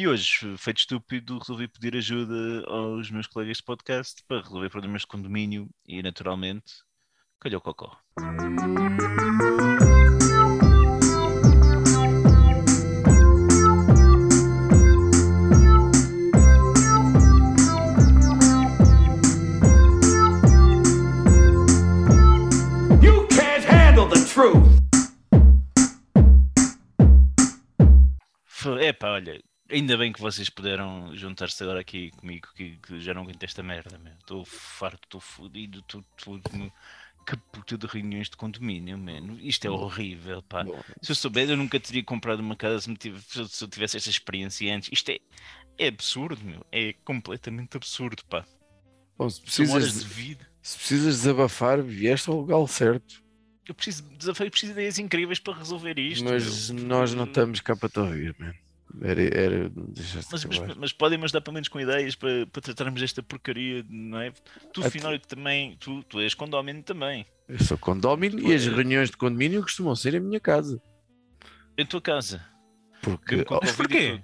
E hoje, feito estúpido, resolvi pedir ajuda aos meus colegas de podcast para resolver problemas de condomínio e, naturalmente, calhou cocó. You can't handle the truth. Epá, olha, ainda bem que vocês puderam juntar-se agora aqui comigo, que, que já não aguento esta merda, meu. Estou farto, estou fodido, estou tudo. Que puta de reuniões de condomínio, mano. Isto é horrível, pá. Se eu soubesse, eu nunca teria comprado uma casa se, me tive- se eu tivesse esta experiência antes. Isto é, é absurdo, meu. É completamente absurdo, pá. Bom, se precisas, de vida. se precisas desabafar, vieste ao lugar certo. Eu preciso de desafio, preciso de ideias incríveis para resolver isto. Mas meu. nós não estamos cá para te ouvir, man. Era, era Mas, mas, mas podem-me ajudar pelo menos com ideias para, para tratarmos desta porcaria, não é? Tu, afinal, também, tu, tu és condómino também. Eu sou condómino e as reuniões de condomínio costumam ser em minha casa. Em tua casa. Porque a, e porquê?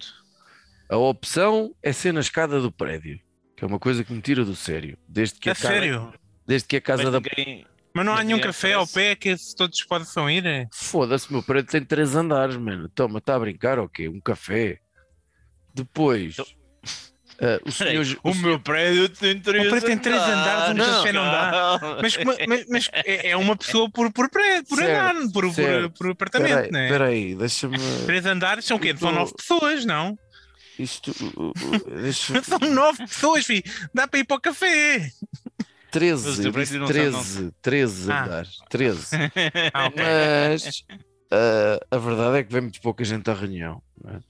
a opção é ser na escada do prédio, que é uma coisa que me tira do sério. Desde que a, É ca- sério? desde que a casa Mas da. ninguém- Mas não há Mas nenhum café ao oferece. pé que todos possam ir? é? Foda-se, meu prédio tem três andares, mano. Toma, está a brincar ou quê? Um café. Depois, Então- ah, o Peraí, senhor. o meu prédio tem três prédio tem três andares, um café não dá. Mas, como- mas- mas é é uma pessoa por, por prédio, por Certo, andar, por, por, por apartamento, Peraí, não é? peraí, deixa-me. Três andares são o quê? São nove pessoas, não? Isto. uh, uh, deixa São nove pessoas, filho. Dá para ir para o café. 13, Mas o eu prédio disse não sabe, não. 13, 13 Ah. andares. 13. Ah, ok. Mas ah, a verdade é que vem muito pouca gente à reunião. não é?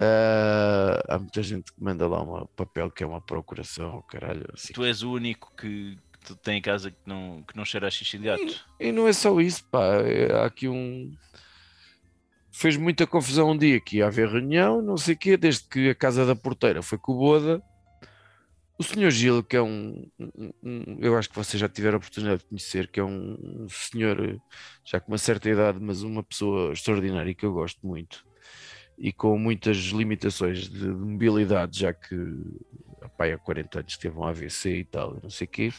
Ah, há muita gente que manda lá um papel que é uma procuração, caralho. Assim. Tu és o único que, que tem em casa que não, que não cheira a xixi de gato. E não é só isso, pá. é- há aqui um. Fez muita confusão um dia que ia haver reunião, não sei o quê, desde que a casa da porteira foi com o Boda. O senhor Gil, que é um, um- um- Eu acho que vocês já tiveram a oportunidade de conhecer, que é um, um senhor já com uma certa idade, mas uma pessoa extraordinária que eu gosto muito e com muitas limitações de, de mobilidade, já que pai há 40 anos teve um AVC e tal, não sei o quê.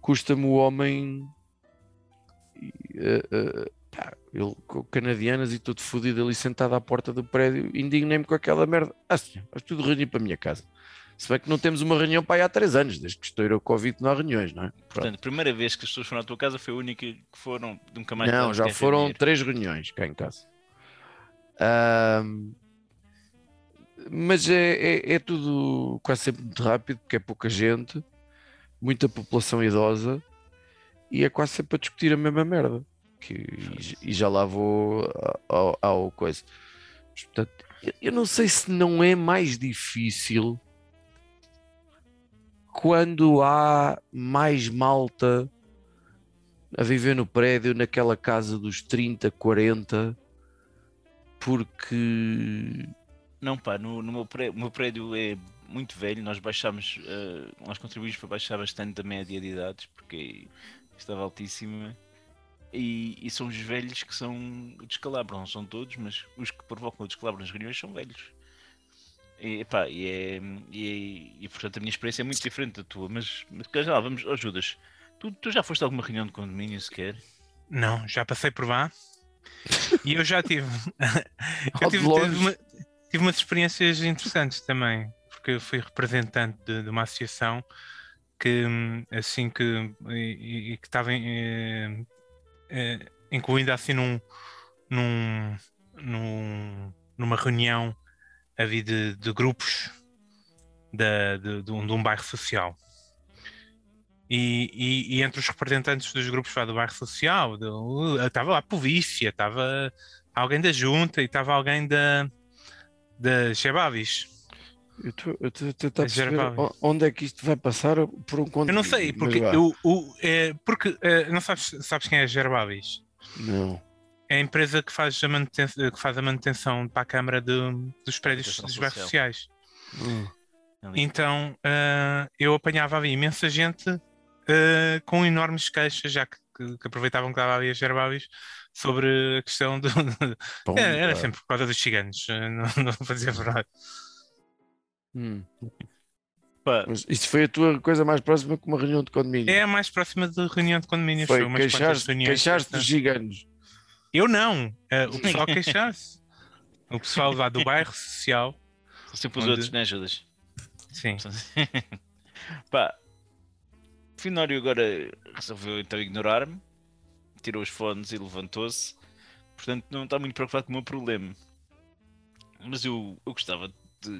Custa-me o homem eh, eh, pá, ele com canadianas e todo fodido ali sentado à porta do prédio, indignei-me com aquela merda. Ah, senhor, vamos tudo reunir para a minha casa. Se bem que não temos uma reunião para aí há três anos, desde que estourou o Covid não há reuniões, não é? Pronto. Portanto, a primeira vez que as pessoas foram à tua casa foi a única que foram, nunca mais Não, já foram reunir. três reuniões cá em casa. Ahm, mas é, é, é tudo quase sempre muito rápido, porque é pouca gente, muita população idosa, e é quase sempre a discutir a mesma merda. Que, e, e já lá vou ao, ao coisa. Mas, portanto, eu não sei se não é mais difícil quando há mais malta a viver no prédio, naquela casa dos 30, 40, porque Não, pá, no, no meu prédio, meu prédio é muito velho, nós baixámos, eh, nós contribuímos para baixar bastante a média de idades, porque estava altíssima, e, e são os velhos que são não são todos, mas os que provocam o descalabro nas reuniões são velhos. E, epá, e, é, e, é- e, portanto a minha experiência é muito diferente da tua, mas, mas já lá, vamos, oh, Judas, tu, tu já foste a alguma reunião de condomínio sequer? Não, já passei por lá. E eu já tive. eu tive, tive, uma- tive umas experiências interessantes também, porque eu fui representante de, de uma associação que, assim que. e, e que estava eh, eh, incluída assim num, num, num- numa reunião havia de, de grupos da- de, de um, de um bairro social. E, e- e entre os representantes dos grupos lá do bairro social, uh, estava lá a polícia, estava alguém da junta e estava alguém da, da Chebavis. eu estou a tentar perceber onde é que isto vai passar por um conto. Eu não sei, porque, o, é, porque é, não sabes, sabes quem é a Gerbavis? Não. É a empresa que faz a manutenção, que faz a manutenção para a Câmara de- dos prédios dos bairros sociais. Hum. Ali. Então ah, eu apanhava ali imensa gente ah, com enormes queixas, já que, que- que aproveitavam que estava ali a sobre a questão do. Bom, Era, era pá. sempre por causa dos ciganos, eh, não, não fazia verdade. Hum. Mas isso foi a tua coisa mais próxima que uma reunião de condomínio. É a mais próxima de reunião de condomínios. foi umas quantas queixar-se reuniões queixar dos gigantes. Eu não, eh, o pessoal queixar-se. O pessoal lá do bairro social. são sempre os Onde- outros, né, Judas? Sim. Pá, o Finório agora resolveu então ignorar-me, tirou os fones e levantou-se, portanto não está muito preocupado com o meu problema. Mas eu, eu gostava de,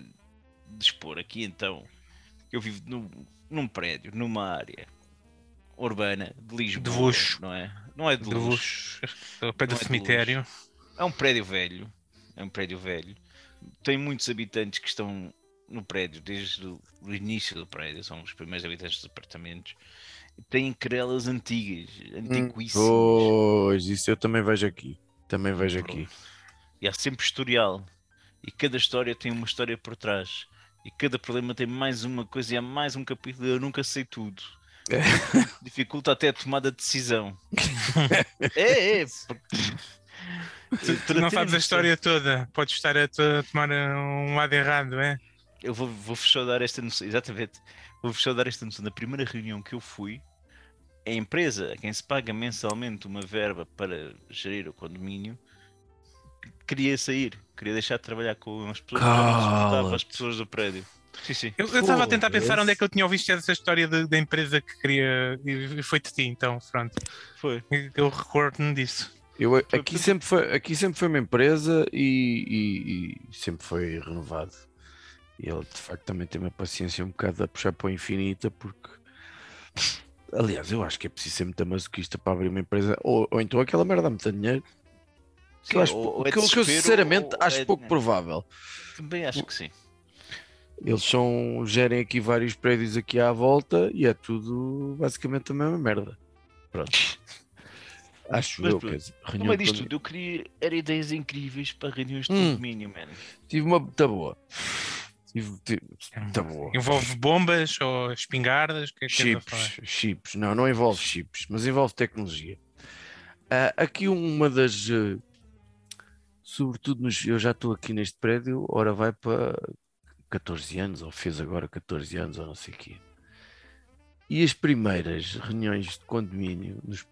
de expor aqui então. Eu vivo num, num prédio, numa área urbana de Lisboa. De luxo. Não é? Não é de, De luxo. luxo. Pé do é cemitério. É um prédio velho. É um prédio velho. Tem muitos habitantes que estão no prédio desde o início do prédio. São os primeiros habitantes dos apartamentos. Têm querelas antigas, antiquíssimas. Pois, isso eu também vejo aqui. Também vejo aqui. E há sempre historial. E cada história tem uma história por trás. E cada problema tem mais uma coisa e há mais um capítulo. Eu nunca sei tudo. Dificulta até a tomada de decisão. é, é. Tu, tu não sabes a história toda. Podes estar a, to- a tomar uh, um lado errado, é? Eu vou, vou só dar esta noção, exatamente. Vou só dar esta noção. Na primeira reunião que eu fui, a empresa a quem se paga mensalmente uma verba para gerir o condomínio queria sair, queria deixar de trabalhar com as pessoas, as pessoas do prédio. Sim, sim. Eu estava a tentar pensar onde é que eu tinha ouvido essa história de- da empresa que queria. E foi de ti, então, pronto. Foi. Eu recordo-me disso. Eu, aqui, sempre foi, aqui sempre foi uma empresa e, e- e sempre foi renovado. E ele de facto também tem uma paciência um bocado a puxar para o infinita, porque aliás, eu acho que é preciso ser muito masoquista para abrir uma empresa, ou, ou então aquela merda dá muito dinheiro. Que eu Sim, acho, ou- ou é que eu- sinceramente acho é pouco dinheiro. provável. Também acho que sim. Eles são, gerem aqui vários prédios aqui à volta e é tudo basicamente a mesma merda. Pronto. Acho Mas eu, pronto, quer dizer, disto tudo, eu queria era ideias incríveis para reuniões de Hum. condomínio, mano. Tive uma muito boa. Tive, tive, muito boa. Envolve bombas ou espingardas? Que é que? Chips, chips, não, não envolve chips, mas envolve tecnologia. Ah, aqui uma das, eh, sobretudo nos, eu já estou aqui neste prédio, ora vai para 14 anos, ou fez agora 14 anos, ou não sei o quê. E as primeiras reuniões de condomínio, nos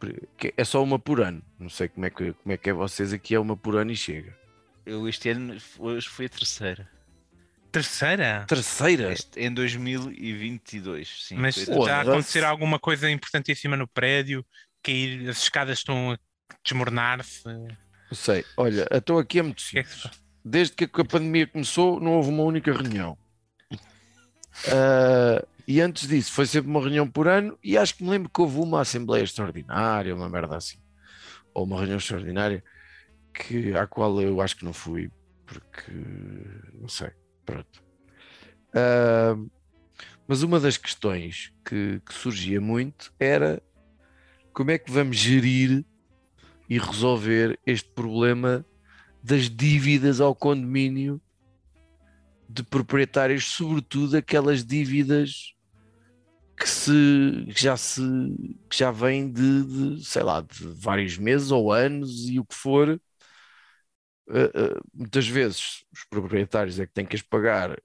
é só uma por ano, não sei como é que, como é, que é vocês, aqui é uma por ano e chega. Eu este ano, hoje foi a terceira. Terceira? Terceira? Este, em 2022, sim. Mas a está a acontecer alguma coisa importantíssima no prédio? Cair, as escadas estão a desmoronar-se? Não sei, olha, então aqui é muito que é que se simples. Desde que a pandemia começou, não houve uma única reunião. Ah, e antes disso, foi sempre uma reunião por ano. E acho que me lembro que houve uma Assembleia Extraordinária, uma merda assim, ou uma reunião extraordinária, que, à qual eu acho que não fui, porque não sei. Pronto. Ah, mas uma das questões que, que surgia muito era como é que vamos gerir e resolver este problema das dívidas ao condomínio de proprietários, sobretudo aquelas dívidas que, se, que já se que já vêm de, de, sei lá, de vários meses ou anos e o que for. Uh, uh, muitas vezes os proprietários é que têm que as pagar,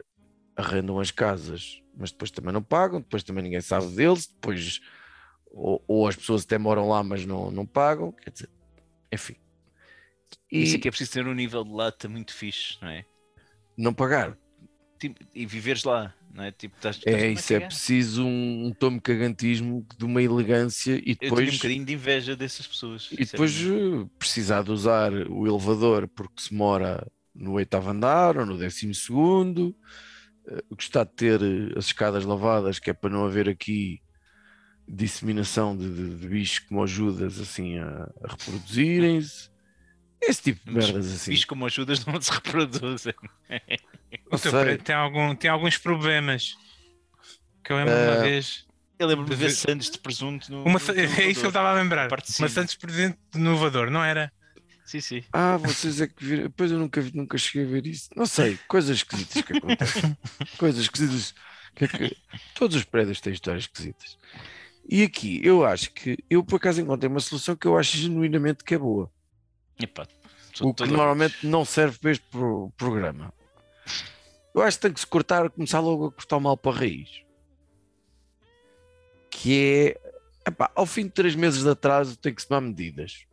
arrendam as casas, mas depois também não pagam, depois também ninguém sabe deles, depois ou, ou as pessoas até moram lá, mas não, não pagam, quer dizer, enfim. E Isso é que é preciso ter um nível de lata muito fixe, não é? não pagar. Tipo, e viveres lá, não é? Tipo, estás, estás É, isso é preciso um, um tomo cagantismo de uma elegância e Eu tenho um depois, bocadinho de inveja dessas pessoas. e depois uh, precisar de usar o elevador porque se mora no oitavo andar ou no décimo segundo, uh, gostar de ter uh, as escadas lavadas que é para não haver aqui disseminação de, de, de bichos como ajudas assim a, a reproduzirem-se. Esse tipo de merdas assim. Fiz como ajudas não se reproduzem. O teu prédio tem, algum, tem alguns problemas. Que eu lembro Eh, uma vez. Eu lembro-me de ver Santos de presunto no. Uma, no é isso que eu estava a lembrar. Uma. Santos presente de inovador, não era? Sim, sim. Ah, vocês é que viram. Pois eu nunca, vi- nunca cheguei a ver isso. Não sei, coisas esquisitas que acontecem. coisas esquisitas. Que é que- Todos os prédios têm histórias esquisitas. E aqui eu acho que eu por acaso encontrei uma solução que eu acho genuinamente que é boa. Sou O que normalmente não serve para este pro- programa. Eu acho que tem que se cortar, começar logo a cortar o mal para a raiz. Que é, epá, ao fim de três meses de atraso tem que se tomar medidas.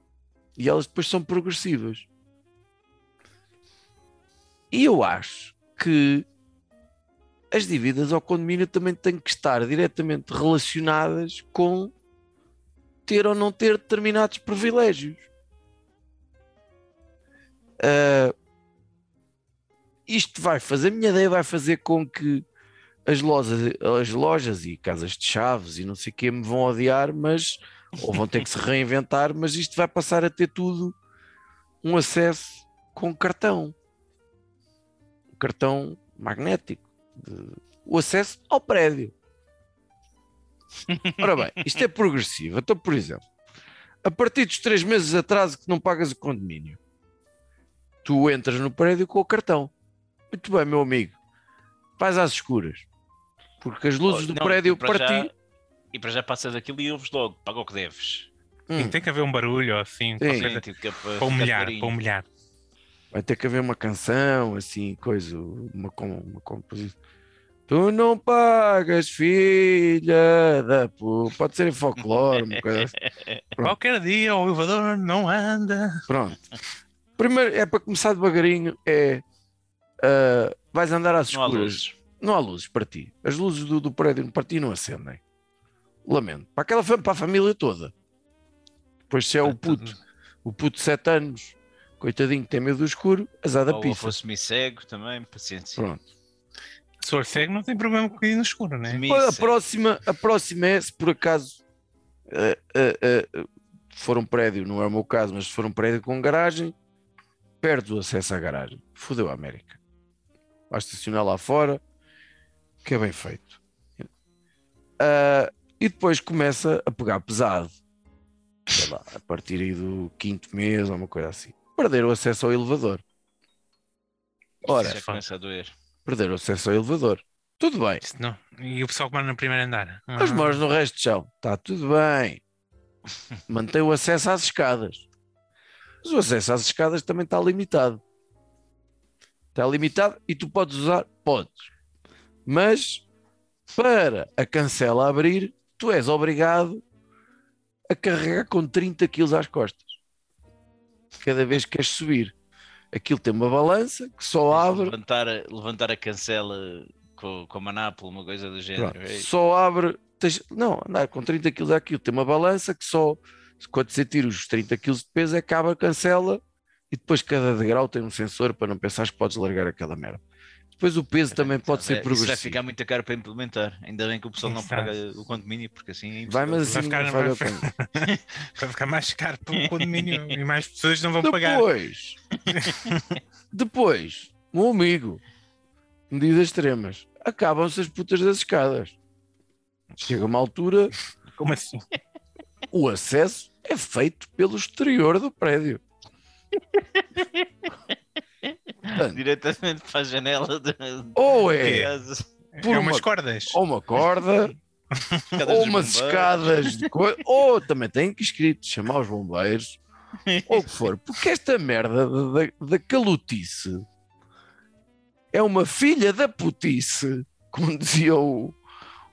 E elas depois são progressivas. E eu acho que as dívidas ao condomínio também têm que estar diretamente relacionadas com ter ou não ter determinados privilégios. Ah, isto vai fazer, a minha ideia vai fazer com que as lojas, as lojas e casas de chaves e não sei o que me vão odiar, mas ou vão ter que se reinventar, mas isto vai passar a ter tudo um acesso com cartão. Um cartão magnético. de- o acesso ao prédio. Ora bem, isto é progressivo. Então, por exemplo, a partir dos três meses de atraso que não pagas o condomínio, tu entras no prédio com o cartão. Muito bem, meu amigo. Vais às escuras. Porque as luzes do Não, prédio e para já- ti. E para já passas aquilo e ouves logo, paga o que deves. hum, Sim, tem que haver um barulho assim, Tipo, que é para, humilhar, para humilhar. vai ter que haver uma canção, assim, coisa, uma, uma composição. Tu não pagas, filha da pu... Pode ser em folclore, uma coisa assim. Qualquer dia o elevador não anda. Pronto. Primeiro, é para começar devagarinho, é... ah, vais andar às Não há escuras. luzes. não há luzes para ti. As luzes do, do prédio para ti não acendem. Lamento. Para aquela fam- para a família toda. Depois se é o puto, o puto de 7 anos, coitadinho que tem medo do escuro, azar da Ou pista. fosse me cego também, paciência. Pronto. Se for cego, não tem problema com ir no escuro, né? A próxima, a próxima é se por acaso eh, eh, eh, for um prédio, não é o meu caso, mas se for um prédio com garagem, perdes o acesso à garagem. Fodeu a América. Vai estacionar lá fora, que é bem feito. Ah, e depois começa a pegar pesado. Sei lá, a partir aí do quinto mês ou uma coisa assim. Perder o acesso ao elevador. Ora, já começa a doer. perder o acesso ao elevador. Tudo bem. Isso não. E o pessoal que mora no primeiro andar. Mas moras no resto de chão. Está tudo bem. Mantém o acesso às escadas. Mas o acesso às escadas também está limitado. Está limitado e tu podes usar? Podes. Mas para a cancela abrir, tu és obrigado a carregar com 30 kg às costas. Cada vez que queres subir. Aquilo tem uma balança que só abre Levantar, a- levantar a cancela com, com a manápola, uma coisa do género. Pronto, Ei, só abre. tens- não, andar com 30 kg aquilo tem uma balança que só quando você tira os 30 kg de peso é que abre a cancela e depois cada degrau tem um sensor para não pensares que podes largar aquela merda. Depois o peso também pode ser É, Isso vai progressivo. ficar muito caro para implementar. Ainda bem que o pessoal não Exato. paga o condomínio, porque assim é Vai, mas Vai assim ficar- não vai o caminho. Vai ficar mais caro para o condomínio e mais pessoas não vão pagar. Depois, depois, meu amigo, medidas extremas, acabam-se as putas das escadas. Chega uma altura, Como assim? o acesso é feito pelo exterior do prédio. Portanto, Diretamente para a janela de, ou é. Por é umas uma- cordas. ou uma corda, Escadas ou umas escadas, de coi- ou também tem que escrito chamar os bombeiros, ou o que for, porque esta merda da, calutice é uma filha da putice, como dizia o,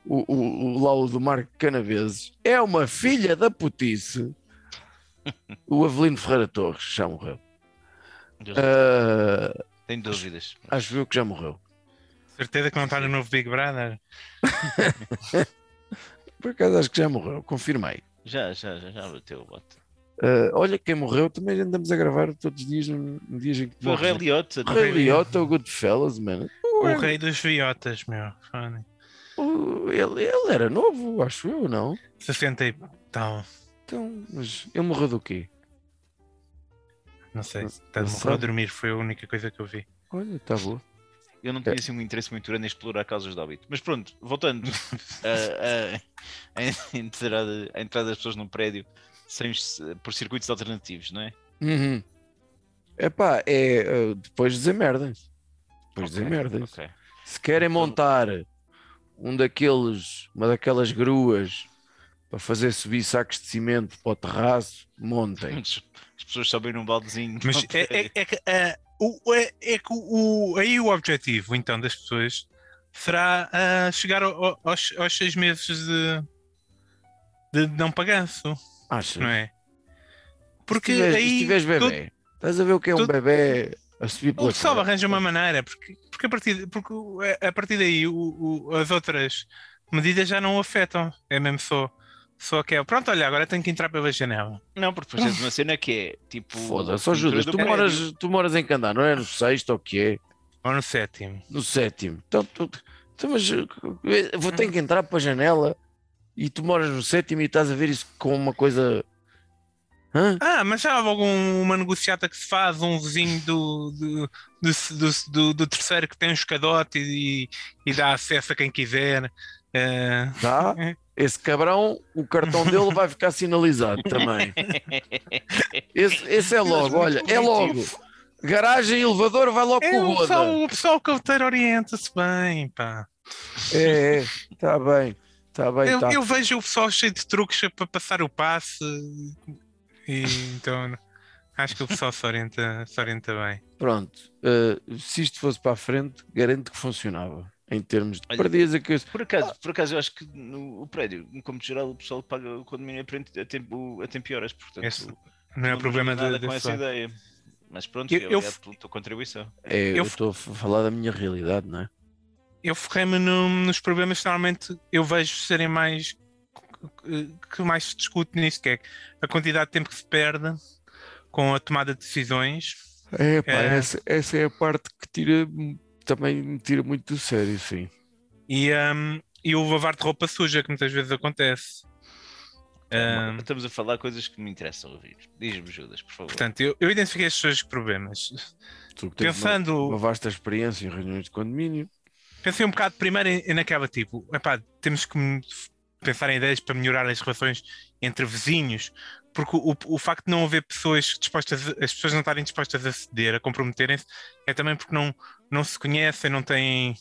o, o, o lá o do Marco Canaveses, é uma filha da putice. O Avelino Ferreira Torres já morreu. Ah, Tenho dúvidas. acho eu que já morreu. Certeza que não está no novo Big Brother. Por acaso acho que já morreu, confirmei. Já, já, já, já bateu o bote. Ah, olha, quem morreu também andamos a gravar todos os dias, no, no dias em que Foi o morre. Rei Liotta. não Ray? Liotta, o Goodfellas, mano. O rei dos viotas, meu. O- Ele, ele era novo, acho eu, não? 60 e tal. Então, mas ele morreu do quê? Não sei. Não morreu a dormir, foi a única coisa que eu vi. Olha, está boa. Eu não tinha assim um interesse muito grande em explorar causas de hábito. Mas pronto, voltando a, a, a entrada, a entrada das pessoas num prédio sem, por circuitos alternativos, não é? Uhum. Epá, é ah, depois dizer merdas. Depois dizer Ok, merdas. ok. Se querem Então- montar um daqueles, uma daquelas gruas para fazer subir sacos de cimento para o terraço, montem. As pessoas sobem num baldezinho. Mas é, é- é que, o, é, é que o, o- aí o objetivo então das pessoas será ah, chegar ao- ao- aos, aos seis meses de, de não paganço, Achas? não é? Porque se tiveres, aí se tiveres bebê, estás a ver o que é um todo- bebê a subir o pela pessoal escada? arranja uma maneira, porque, porque, a, partir, porque o- a- a partir daí o- o- as outras medidas já não o afetam, é mesmo só, só que é pronto, olha, agora tenho que entrar pela janela. Não, porque depois tens uma cena que é tipo. Foda-se, ó a pintura Judas, do tu prédio. moras, tu moras em Candá, não é no sexto ou o que é? Ou no sétimo. No sétimo. Então, tu, então, mas vou ter que entrar para a janela e tu moras no sétimo e estás a ver isso com uma coisa. Hã? Ah, mas já houve algum, uma negociata que se faz, um vizinho do, do, do, do, do- do terceiro que tem um escadote e, e dá acesso a quem quiser. Eh, Tá? Esse cabrão, o cartão dele vai ficar sinalizado também. Esse, esse é logo, olha, é logo. Garagem, elevador, vai logo é, com o pessoal, o pessoal cauteiro orienta-se bem, pá. É, é, tá bem, tá bem, Eu, tá. eu vejo o pessoal cheio de truques para passar o passe e então acho que o pessoal se orienta, se orienta bem. Pronto, eh, se isto fosse para a frente, garanto que funcionava. Em termos de Olha, perdias a coisa. Por acaso, por acaso, eu acho que no o prédio, como geral, o pessoal paga o condomínio a frente- a tempo, a tempo e horas. Portanto, Esse não Não é o me problema nada de, com desse essa lado. ideia. Mas pronto, Eu- eu, eu- pela tua contribuição. É, eu estou a falar da minha realidade, não é? eu foquei-me no- nos problemas que normalmente eu vejo serem mais que mais se discute nisso, que é a quantidade de tempo que se perde com a tomada de decisões. É, pá, É. Essa, essa é a parte que tira, também me tira muito do sério, sim. E, um, e o lavar de roupa suja, que muitas vezes acontece. Um, Estamos a falar coisas que me interessam ouvir. Diz-me, Judas, por favor. portanto, eu, eu identifiquei estes dois problemas. Tu que tens uma- Pensando, uma vasta experiência em reuniões de condomínio. pensei um bocado primeiro em, naquela tipo, epá, temos que pensar em ideias para melhorar as relações entre vizinhos, porque o, o facto de não haver pessoas dispostas, as pessoas não estarem dispostas a ceder, a comprometerem-se, é também porque não, não se conhecem, não têm,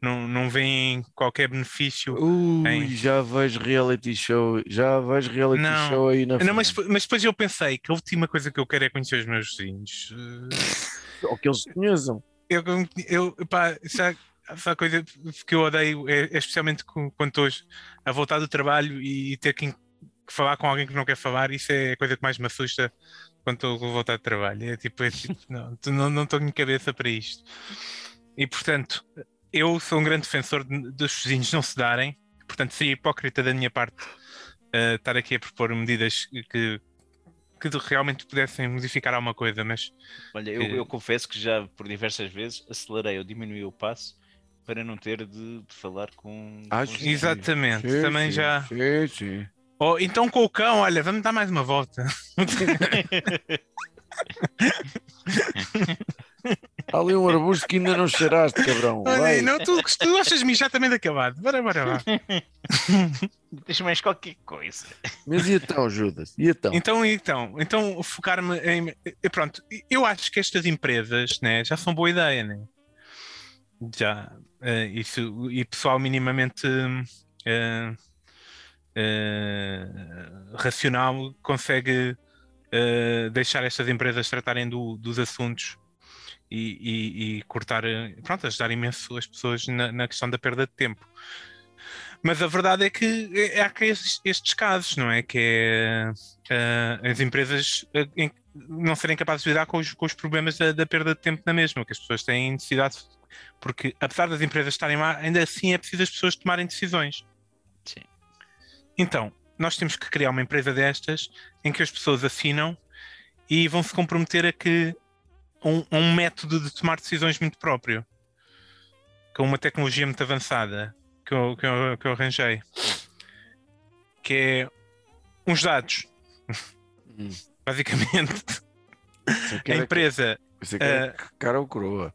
não, não veem qualquer benefício. Ui, Em- já vejo reality show, já vejo reality Não. show aí na Não, mas, mas depois eu pensei que a última coisa que eu quero é conhecer os meus vizinhos. Ou que eles se conheçam. eu, eu pá, sabe, sabe a coisa que eu odeio é, é especialmente quando estou a voltar do trabalho e ter que falar com alguém que não quer falar, isso é a coisa que mais me assusta quando estou a voltar de trabalho. É tipo, é tipo não, não, não tenho cabeça para isto. E portanto, eu sou um grande defensor de- dos vizinhos não se darem, portanto, seria hipócrita da minha parte eh, estar aqui a propor medidas que, que realmente pudessem modificar alguma coisa, mas Olha, eu, eu confesso que já por diversas vezes acelerei ou diminuí o passo para não ter de, de falar com. Ah, com sim. Exatamente, Sim, também sim, já. Sim, sim. Ou então com o cão, olha, vamos dar mais uma volta. Há ali um arbusto que ainda não cheiraste, cabrão. Olha, Vai. não, tu, tu achas mijar também de acabado. Bora, bora, bora. Deixa mais qualquer coisa. Mas e então, Judas? E então? Então, então, então focar-me em. Pronto, eu acho que estas empresas né, já são boa ideia, né? Já. eh, isso, e pessoal minimamente eh, eh, racional consegue eh, deixar estas empresas tratarem do- dos assuntos e, e- e cortar, eh, pronto, ajudar imenso as pessoas na, na questão da perda de tempo. Mas a verdade é que há que estes, estes casos, não é? Que é eh, as empresas em- não serem capazes de lidar com os, com os problemas da, da perda de tempo na mesma, que as pessoas têm necessidade, porque apesar das empresas estarem lá, ainda assim é preciso as pessoas tomarem decisões. Sim. Então, nós temos que criar uma empresa destas em que as pessoas assinam e vão se comprometer a que um, um método de tomar decisões muito próprio, com uma tecnologia muito avançada que eu, que eu, que eu arranjei, que é uns dados, Hum. basicamente. A era- empresa isso aqui era cara ou coroa?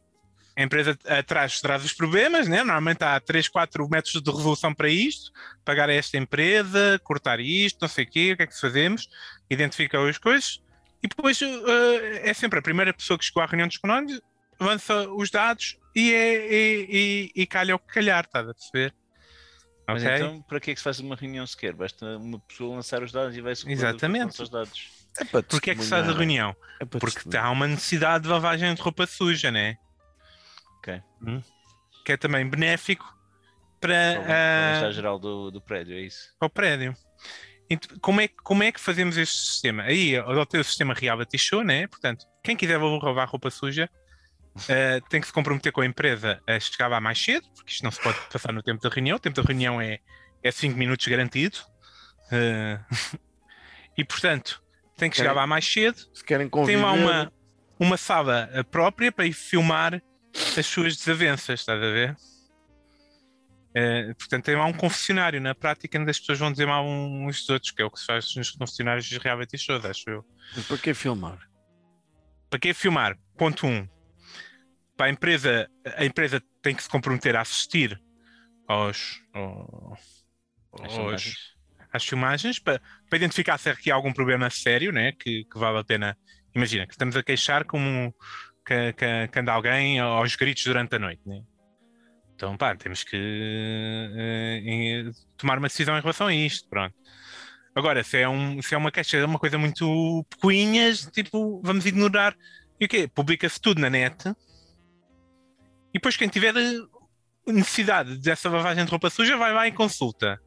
A empresa atrás traz os problemas, né? normalmente há 3, 4 métodos de resolução para isto, pagar a esta empresa, cortar isto, não sei o quê, o que é que fazemos, identifica as coisas, e depois eh, é sempre a primeira pessoa que chegou à reunião dos económicos, avança os dados e, é, e, e, e calha o que calhar, estás a perceber? Mas Ok? então, para que é que se faz uma reunião sequer? Basta uma pessoa lançar os dados e vai-se Exatamente. os dados. É Porquê é que se faz a reunião? É Porque testemunhar. há uma necessidade de lavagem de roupa suja, né? Ok. Hum. Que é também benéfico Para o- para, ah, estado geral do, do prédio, é isso. para o prédio. Ent- Como é, que- como é que fazemos este sistema? Aí adotei o sistema reality show, né? Portanto, quem quiser lavar roupa suja ah, tem que se comprometer com a empresa a chegar lá mais cedo, porque isto não se pode passar no tempo da reunião. O tempo da reunião é 5 minutos garantido. Ah, e portanto, tem que chegar Ok. lá mais cedo. Se querem tem conviver, lá uma, uma sala própria para ir filmar as suas desavenças, estás a ver? Eh, portanto, tem lá um confessionário na prática onde as pessoas vão dizer mal uns dos outros, que é o que se faz nos confessionários de reality shows, acho eu. Mas para que filmar? Para que filmar? Ponto 1. Um. Para a empresa, a empresa tem que se comprometer a assistir aos, ao- As aos- filmagens. às filmagens para, para identificar se aqui há algum problema sério, né? que, que vale a pena. Imagina que estamos a queixar como que, que, que anda alguém aos gritos durante a noite. Né? Então, pá, temos que em- tomar uma decisão em relação a isto. Pronto. Agora, se é, um, se é uma queixa, uma coisa muito pequinhas, tipo, vamos ignorar. E o quê? Publica-se tudo na net. E depois, quem tiver necessidade dessa lavagem de roupa suja, vai lá e consulta.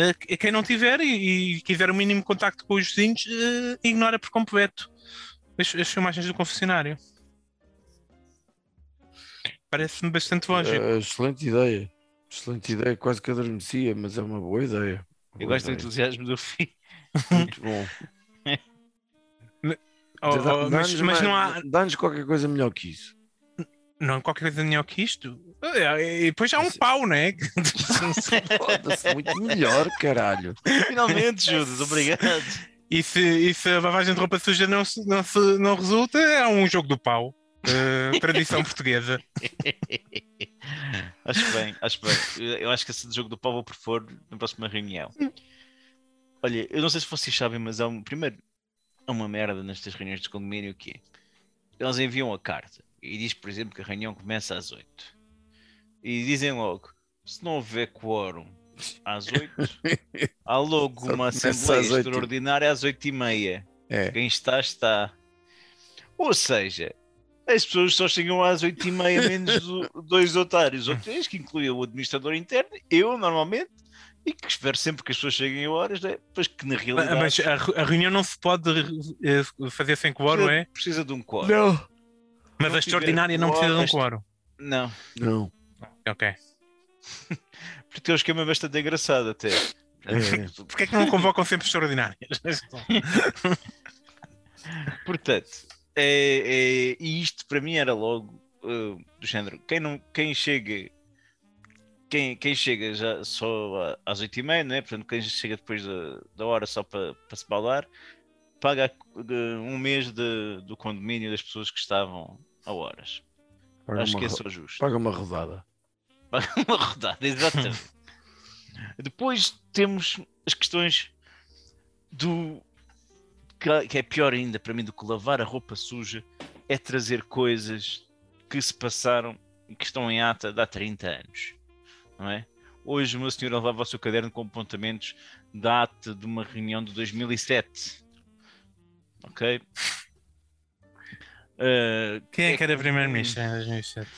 Uh, que- quem não tiver e, e quiser o mínimo contacto com os vizinhos, uh, ignora por completo as, as filmagens do confessionário. Parece-me bastante lógico. Eh, excelente ideia. Excelente ideia. Quase que adormecia, mas é uma boa ideia. Eu Boa gosto do ideia. entusiasmo do fim. Muito bom. Oh, oh, mas, dá-nos mas não há Dá-nos qualquer coisa melhor que isso. não há qualquer coisa melhor que isto. Eh, E depois há um Isso- pau, né? Foda-se, muito melhor, caralho. Finalmente, Judas, obrigado. e, se, e se a lavagem de roupa suja não, se- não, se- não resulta, é um jogo do pau. Uh, tradição portuguesa. acho bem, acho bem. Eu- acho que esse jogo do pau vou propor na próxima reunião. Olha, eu não sei se vocês sabem, mas há um. Primeiro, há uma merda nestas reuniões de condomínio que é. Eles enviam a carta e diz, por exemplo, que a reunião começa às 8. E dizem logo: se não houver quórum às 8, há logo uma assembleia às extraordinária às 8 e meia. É. Quem está, está. Ou seja, as pessoas só chegam às 8 e meia menos o- dois otários ou três, que inclui o administrador interno, eu normalmente, e que espero sempre que as pessoas cheguem a horas, né? pois que na realidade Mas a, a reunião não se pode eh, fazer sem quórum, é? precisa de um quórum. Não. Mas não a extraordinária não precisa de um quórum. Não, Não. Ok. porque tem um esquema bastante engraçado até. É. Porquê é que não convocam sempre extraordinárias? Portanto, é, é- e isto para mim era logo uh, do género. Quem, não, quem chega quem, quem chega já só às 8h30, né? Portanto, quem chega depois da, da hora só para, para se baldar, paga uh, um mês de- do condomínio das pessoas que estavam a horas. Paga Acho que é só justo. paga uma rodada. Paga uma rodada, exatamente. Depois temos as questões do que é pior ainda para mim do que lavar a roupa suja é trazer coisas que se passaram e que estão em ata de há 30 anos. Não é? Hoje uma senhora levava o seu caderno com apontamentos da ata de uma reunião de 2007. Ok? Uh, Quem é que era primeiro-ministro em 2007?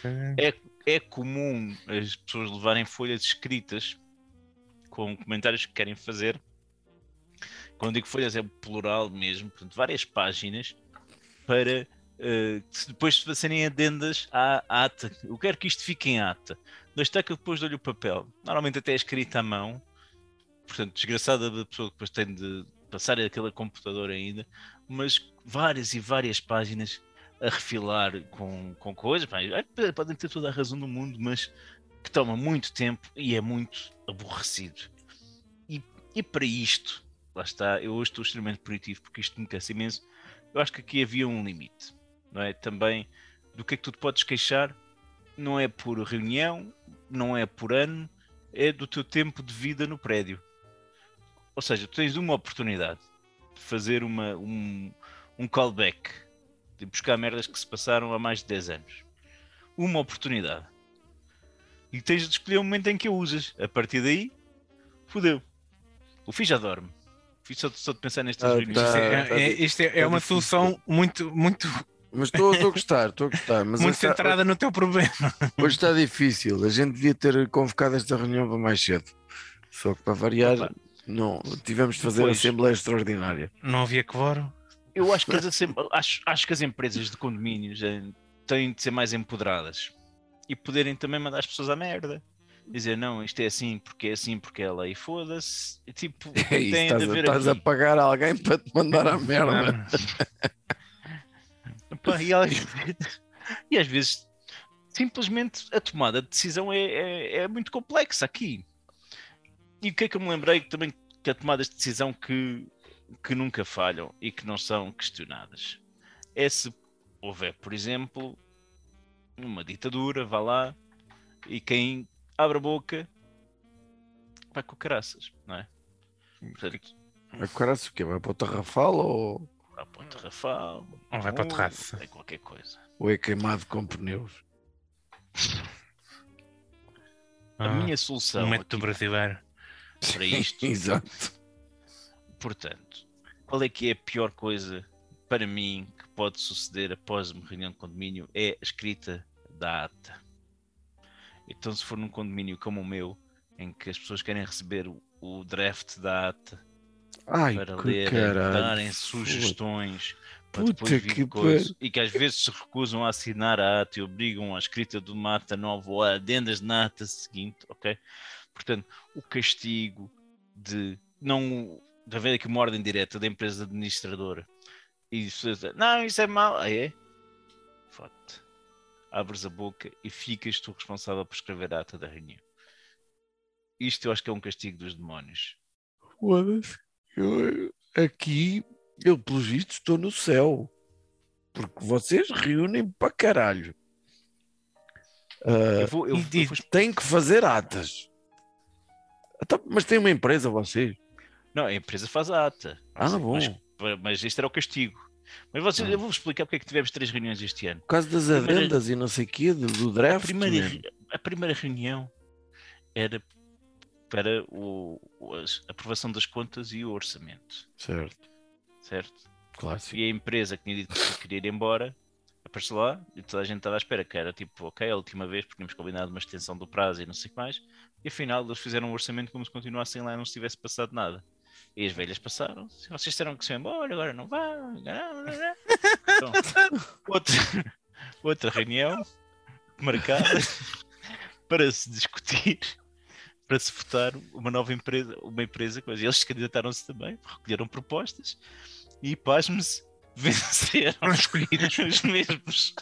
é comum as pessoas levarem folhas escritas com comentários que querem fazer. Quando digo folhas é plural mesmo, portanto, várias páginas para eh, que depois se serem adendas à ata. Eu quero que isto fique em ata. Desde que eu depois dou-lhe o papel. Normalmente até é escrito à mão. Portanto, desgraçada da pessoa que depois tem de passar aquele computador ainda. Mas várias e várias páginas a refilar com, com coisas. eh, Podem ter toda a razão do mundo, mas que toma muito tempo e é muito aborrecido. E, e para isto, lá está, eu hoje estou extremamente positivo porque isto me cansa imenso. Eu acho que aqui havia um limite, não é? Também do que é que tu te podes queixar, não é por reunião, não é por ano, é do teu tempo de vida no prédio. Ou seja, tu tens uma oportunidade de fazer uma, um, um callback, de buscar merdas que se passaram há mais de 10 anos. Uma oportunidade. E tens de escolher o momento em que a usas. A partir daí, fodeu. O filho já dorme. Fiz só, só de pensar nestas Ah, tá. Isto é, tá é- di- isto é- é tá uma difícil. solução muito, muito, Mas estou a gostar, estou a gostar. Mas muito esta- centrada no teu problema. hoje está difícil. A gente devia ter convocado esta reunião para mais cedo. Só que para variar, Opa. não, tivemos de fazer a Pois. Assembleia Extraordinária. Não havia quórum. Eu acho que, as, acho, acho que as empresas de condomínios eh, têm de ser mais empoderadas e poderem também mandar as pessoas à merda. Dizer, não, isto é assim porque é assim porque é lei, foda-se. Tipo, É isso, tem estás, a, haver estás a pagar alguém para te mandar à merda. Pá, e, às vezes, e às vezes, simplesmente a tomada de decisão é, é, é muito complexa aqui. E o que é que eu me lembrei também que há tomadas de decisão que, que nunca falham e que não são questionadas. É se houver, por exemplo, uma ditadura, vá lá, e quem abre a boca vai com caraças, não é? Portanto, Agora o quê? Vai para o Tarrafal ou, vai para o Terrafal, Ou vai para o terraço. é qualquer coisa. ou é queimado com pneus? A Ah, minha solução o método aqui brasileiro. para isto Exato. Portanto, qual é que é a pior coisa para mim que pode suceder após uma reunião de condomínio? É a escrita da ata. Então, se for num condomínio como o meu, em que as pessoas querem receber o, draft da ata Ai, para lerem, caralho. darem sugestões, para Puta depois vir que coisa, e que às vezes se recusam a assinar a ata e obrigam à escrita de uma ata nova ou a adendas na ata seguinte, ok? Portanto, o castigo de não de haver aqui uma ordem direta da empresa administradora e dizem, não, isso é mau, ah é? Foda-te. Abres a boca e ficas tu responsável por escrever a ata da reunião. Isto eu acho que é um castigo dos demónios. Foda-se. Eu- Aqui, eu pelos vistos estou no céu. Porque vocês reúnem para caralho. Ah, Eu vou, eu, e eu vou têm que fazer atas. Então, mas tem uma empresa vocês? Não, a empresa faz a ata. Ah, Sim, bom. Mas, mas este era o castigo. Mas vocês, Ah. eu vou explicar porque é que tivemos três reuniões este ano. Por causa das Primeira- adendas e não sei o quê, do, do A draft. primeira, mesmo. re- a primeira reunião era para o, a aprovação das contas e o orçamento, Certo, certo? clássico. E a empresa que tinha dito que queria ir embora apareceu lá e toda a gente estava à espera que era tipo, ok, a última vez porque tínhamos combinado uma extensão do prazo e não sei o que mais. E afinal eles fizeram um orçamento como se continuassem lá e não se tivesse passado nada. E as velhas passaram. Vocês disseram que se embora, agora não não. Então, outra, outra reunião marcada para se discutir, para se votar uma nova empresa, uma empresa, coisa. E eles candidataram-se também, recolheram propostas e pasme-se, venceram escolhidos. os mesmos.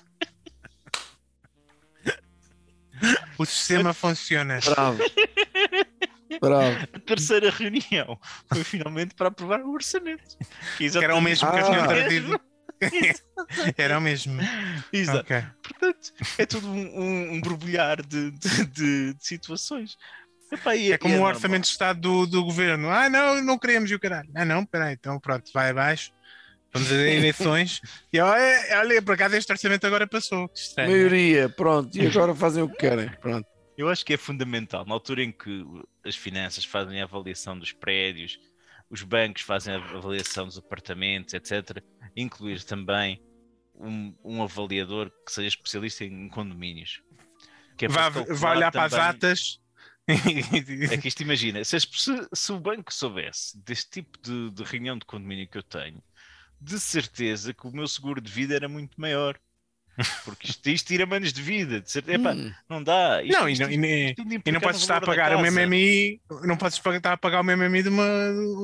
O sistema funciona. Bravo. Bravo. A terceira reunião foi finalmente para aprovar o orçamento. Que, Que era o mesmo que eles tinham Ah. trazido. Era o mesmo. Exato. Ok. Portanto, é tudo um, um, um borbulhar de, de, de- de situações. Epá, e É como o normal. orçamento de Estado do, do governo. Ah, não, não queremos e o caralho. Ah, não, peraí, então pronto, vai abaixo. Vamos a eleições. E olha, olha, por acaso este orçamento agora passou. Que estranho. Maioria, pronto. E agora fazem o que querem. Pronto. Eu acho que é fundamental, na altura em que as finanças fazem a avaliação dos prédios, os bancos fazem a avaliação dos apartamentos, etc., incluir também um, um avaliador que seja especialista em condomínios. Que é Vai, vai olhar para as também- atas. É que isto imagina, se, pessoas- se o banco soubesse deste tipo de, de reunião de condomínio que eu tenho, de certeza que o meu seguro de vida era muito maior. Porque isto, isto tira anos de vida. De certeza, epá, Hum, não dá. Isto- Não, e isto- não, e ainda E implica não podes estar a pagar o. MMI, não podes estar a pagar o MMI de uma,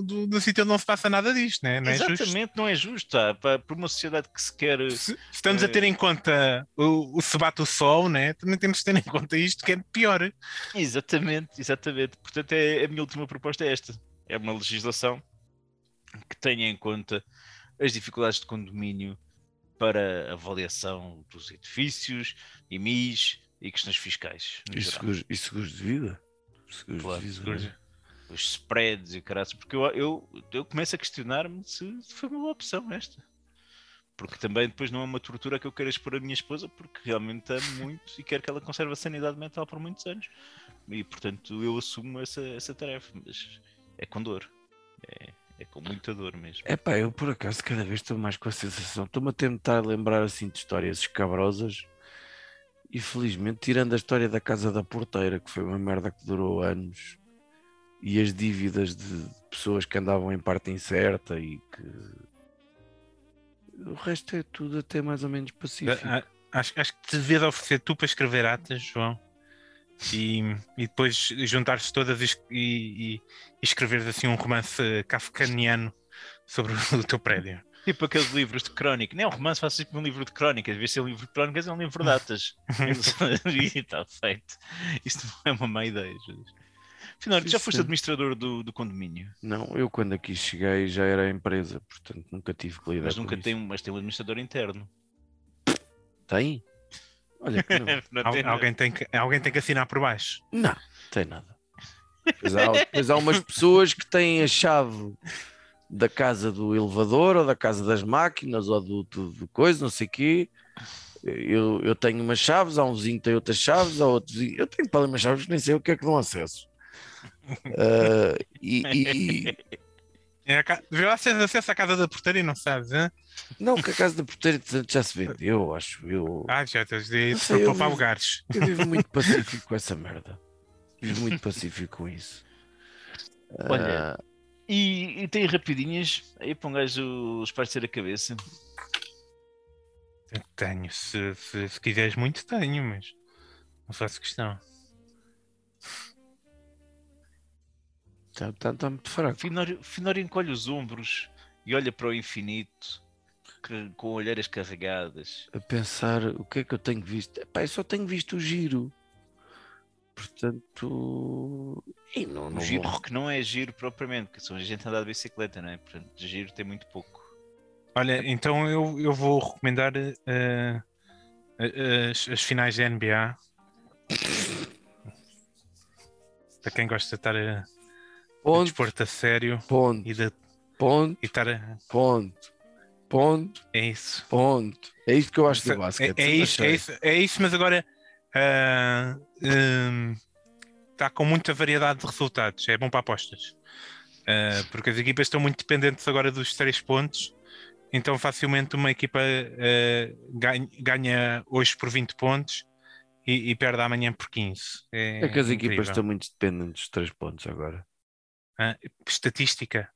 do, do sítio onde não se passa nada disto, né? não é justo? Exatamente, não é justo. tá? Para, para uma sociedade que se quer. Se, se estamos a Eh, ter em conta o, o se bate o sol, né? também temos que ter em conta isto que é pior. Exatamente, exatamente. Portanto, é, a minha última proposta é esta: é uma legislação que tenha em conta as dificuldades de condomínio para avaliação dos edifícios, IMIs e questões fiscais. E seguros, e seguros de vida? Seguros Claro, de vida. seguros. né? Os spreads e o caralho, porque eu, eu, eu começo a questionar-me se foi uma boa opção esta. Porque também depois não é uma tortura que eu quero expor a minha esposa, porque realmente amo muito e quero que ela conserve a sanidade mental por muitos anos. E portanto eu assumo essa, essa tarefa, mas é com dor. É, É com muita dor mesmo. É pá, eu por acaso cada vez estou mais com a sensação, estou-me a tentar lembrar assim de histórias escabrosas e felizmente, tirando a história da casa da porteira, que foi uma merda que durou anos, e as dívidas de pessoas que andavam em parte incerta e que o resto é tudo até mais ou menos pacífico. A- a- Acho, acho que te devias oferecer tu para escrever atas, João. E, e depois juntar-se todas e, e, e- escreveres assim um romance kafkaniano sobre o teu prédio. Tipo aqueles livros de crónica. Nem é um romance, faço tipo um livro de crónicas. Em vez de ser um livro de crónicas, é um livro de datas. e está feito. Isto não é uma má ideia, Jesus. Finalmente, já foste administrador do, do condomínio, Não, eu quando aqui cheguei já era a empresa, portanto nunca tive que lidar mas com nunca isso. tem, um- mas tem um administrador interno. Tem? Olha que não. Não Al- tem nada. alguém, tem que, alguém tem que assinar por baixo. Não, tem nada. Depois há, depois há umas pessoas que têm a chave da casa do elevador ou da casa das máquinas ou do, do, do coisa, não sei o quê. Eu, eu tenho umas chaves, há um vizinho que tem outras chaves, há outro vizinho. Eu tenho para ali umas chaves que nem sei o que é que dão acesso. Ah, e, e- É a ca- Vê lá se tens acesso à casa da portaria e não sabes, hein? não, que a casa da porteira portanto, já se vendeu, acho eu. Ah, já tens de para poupar vi- lugares. Eu vivo muito pacífico com essa merda. Vivo muito pacífico com isso. Olha, Ah, E, e tem rapidinhas aí para um gajo espairecer a cabeça. Tenho, se, se, se quiseres muito, tenho, mas não faço questão. Está tá, tá muito fraco. Finório, Finório encolhe os ombros e olha para o infinito que- com olheiras carregadas. A pensar o que é que eu tenho visto. Epá, eu só tenho visto o giro. Portanto. E não, O não giro vou- que não é giro propriamente, porque são a gente andar de bicicleta, não é? Portanto, de giro tem muito pouco. Olha, então eu, eu vou recomendar eh, as, as finais da NBA. Para quem gosta de estar a, Ponto, desporto a sério ponto, e de ponto, e estar a, ponto, ponto, é isso. ponto. É isto que eu acho do É, basquete. é sempre isso, é isso, é isso, mas agora ah, hum, está com muita variedade de resultados. É bom para apostas. Ah, porque as equipas estão muito dependentes agora dos três pontos. Então, facilmente, uma equipa ah, ganha, ganha hoje por 20 pontos e, e perde amanhã por 15. É, É que as incrível. equipas estão muito dependentes dos três pontos agora. Ah, estatística.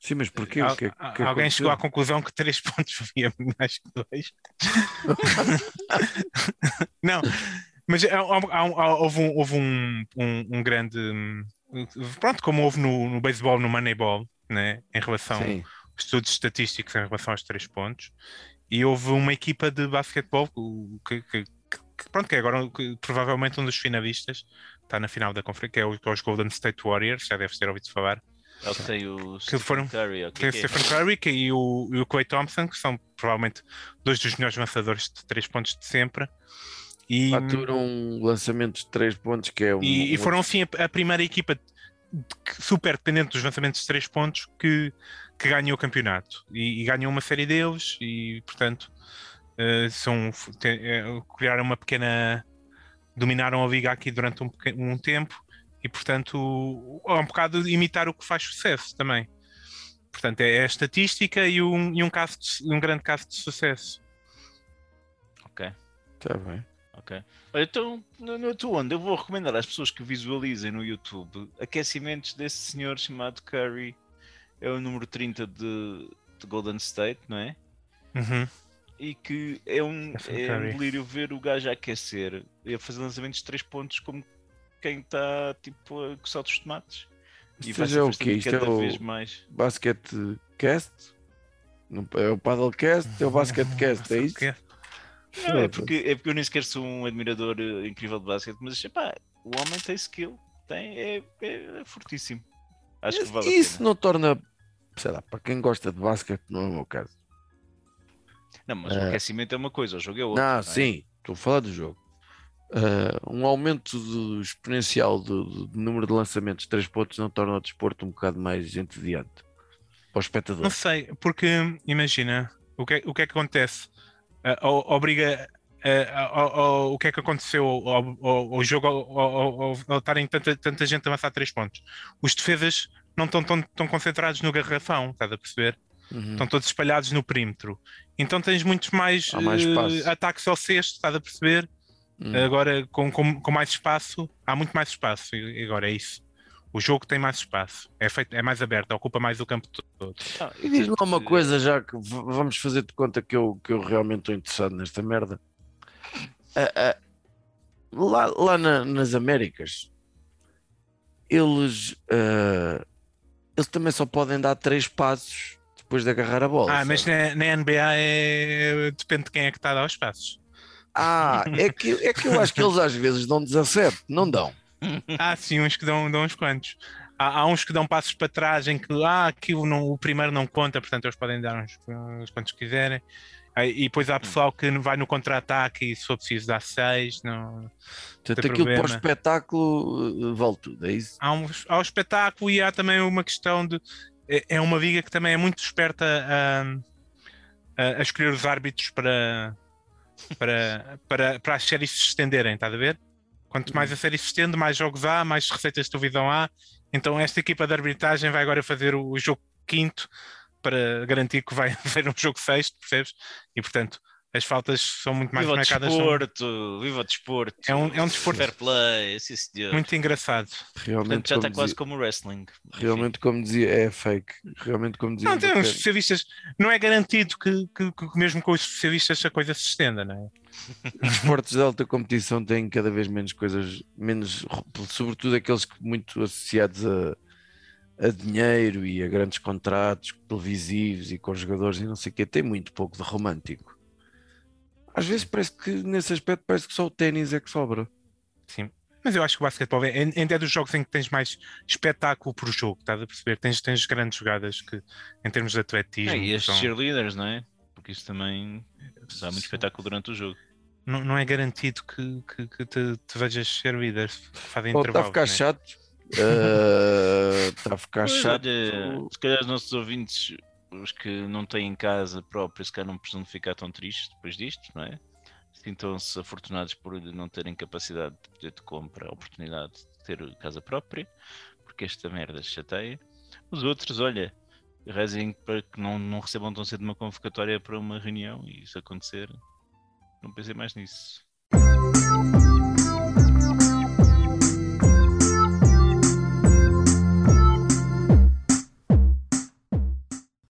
Sim, mas porquê? Al- que é que- a- alguém chegou à aconteceu? conclusão que três pontos valia mais que dois. Não, mas há- há- há- houve, um, houve um, um- um grande. hum, Pronto, como houve no, no beisebol, no Moneyball, né, em relação Sim, estudos estatísticos em relação aos três pontos, e houve uma equipa de basquetebol que- que- pronto, que é agora que provavelmente um dos finalistas está na final da conferência, que é o- que é os Golden State Warriors, já deve ter ouvido falar. É o que tem o Stephen foram- Curry, o que é o que é? Stephen Curry que- e o, e o Clay Thompson, que são provavelmente dois dos melhores lançadores de três pontos de sempre. E, faturam um lançamento de três pontos que é um. e, e foram assim a, a primeira equipa que- super dependente dos lançamentos de três pontos que, que ganhou o campeonato. E, e ganhou uma série deles e, portanto, eh, são, te- eh, criaram uma pequena. dominaram a liga aqui durante um, um tempo e, portanto, é um bocado imitar o que faz sucesso também. Portanto, é a estatística e um, e um, caso de- um grande caso de sucesso. Ok, Tá bem. ok. Olha, então, no, no tu onde? Eu vou recomendar às pessoas que visualizem no YouTube aquecimentos desse senhor chamado Curry. É o número 30 de, de Golden State, não é? Uhum. E que é um, Stephen é um delírio ver o gajo a aquecer e a fazer lançamentos de 3 pontos como quem está tipo a coçar os tomates. E Isto vai já se é o quê? Isto é cada o vez mais. basquete cast? Não- É o paddlecast? É o basquetecast, é isso? Não, é, porque, é porque eu nem sequer sou um admirador eh, incrível de basquete, mas epá, o homem tem skill, tem, é, é, é fortíssimo. Acho que vale a Isso pena. não torna, sei lá, para quem gosta de basquete, não é o meu caso. Não, mas o Eh, aquecimento é uma coisa, o jogo é outra. Não, não é? sim, estou a falar do jogo. Ah, um aumento do exponencial do, do- do número de lançamentos de 3 pontos não torna o desporto um bocado mais entediante para o espectador. Não sei, porque imagina o que, é- o que é que acontece? Ah, o- obriga. ah, ao- ao- o que é que aconteceu ao, jogo ao, estarem tanta, tanta gente a lançar três pontos? Os defesas não estão tão, tão concentrados no garrafão, estás a perceber? Uhum. Estão todos espalhados no perímetro. Então tens muitos mais, mais espaço. ataques ao cesto, estás a perceber? Uhum. Agora, com, com, com mais espaço, há muito mais espaço. E agora é isso. O jogo tem mais espaço, é, feito, é mais aberto, ocupa mais o campo todo. Ah, E diz-me lá uma coisa, já que vamos fazer de conta que eu, que eu realmente estou interessado nesta merda. Ah, ah, lá lá na- nas Américas, eles, ah, eles também só podem dar três passos depois de agarrar a bola. Ah, mas na, na NBA é... depende de quem é que está a dar os passos. Ah, é que, é que eu acho que eles às vezes dão 17, não dão. Há sim uns que dão, dão uns quantos. Há, há uns que dão passos para trás em que ah, aqui o, não- o primeiro não conta, portanto eles podem dar uns, uns quantos quiserem. E depois há pessoal que vai no contra-ataque e se for preciso dar seis. Não... Portanto, aquilo para o espetáculo eh, vale tudo, é isso? Há, um, há o espetáculo e há também uma questão de. É, é uma liga que também é muito esperta a, a, escolher os árbitros para, para, para, para as séries se estenderem, estás a ver? Quanto mais a série se estende, mais jogos há, mais receitas de televisão há. Então esta equipa de arbitragem vai agora fazer o, o jogo quinto para garantir que vai haver um jogo sexto, percebes? E portanto, as faltas são muito mais Viva o marcadas. são desporto, viva o desporto. É um- é um desporto. Fair play, sim senhor. Muito engraçado. Realmente, Portanto, já está como quase dizia, como o wrestling. Enfim. realmente como dizia, é fake. Realmente como dizia. Não, tem uns especialistas. Não é garantido que, que- que mesmo com os especialistas a coisa se estenda, não é? Os esportes de alta competição têm cada vez menos coisas, menos, sobretudo aqueles que muito associados a, a dinheiro e a grandes contratos televisivos e com jogadores e não sei o quê, tem muito pouco de romântico. Às vezes parece que nesse aspecto parece que só o ténis é que sobra. Sim. Mas eu acho que o basquetebol é, ainda é dos jogos em que tens mais espetáculo por jogo, estás a perceber? Tens, tens grandes jogadas que, em termos de atletismo, É, e as são- cheerleaders, não é? Porque isso também dá muito espetáculo durante o jogo. não, não é garantido que, que, que te, te vejas ser fazem Pô, Está a ficar né? chato. Está a ficar Pois, chato. olha, se calhar os nossos ouvintes, os que não têm casa própria, se calhar não precisam ficar tão tristes depois disto, não é? Sintam-se afortunados por não terem capacidade de poder de compra, oportunidade de ter casa própria, porque esta merda chateia. Os outros, olha, rezem para que não, não recebam tão cedo uma convocatória para uma reunião e isso acontecer. Não pensei mais nisso.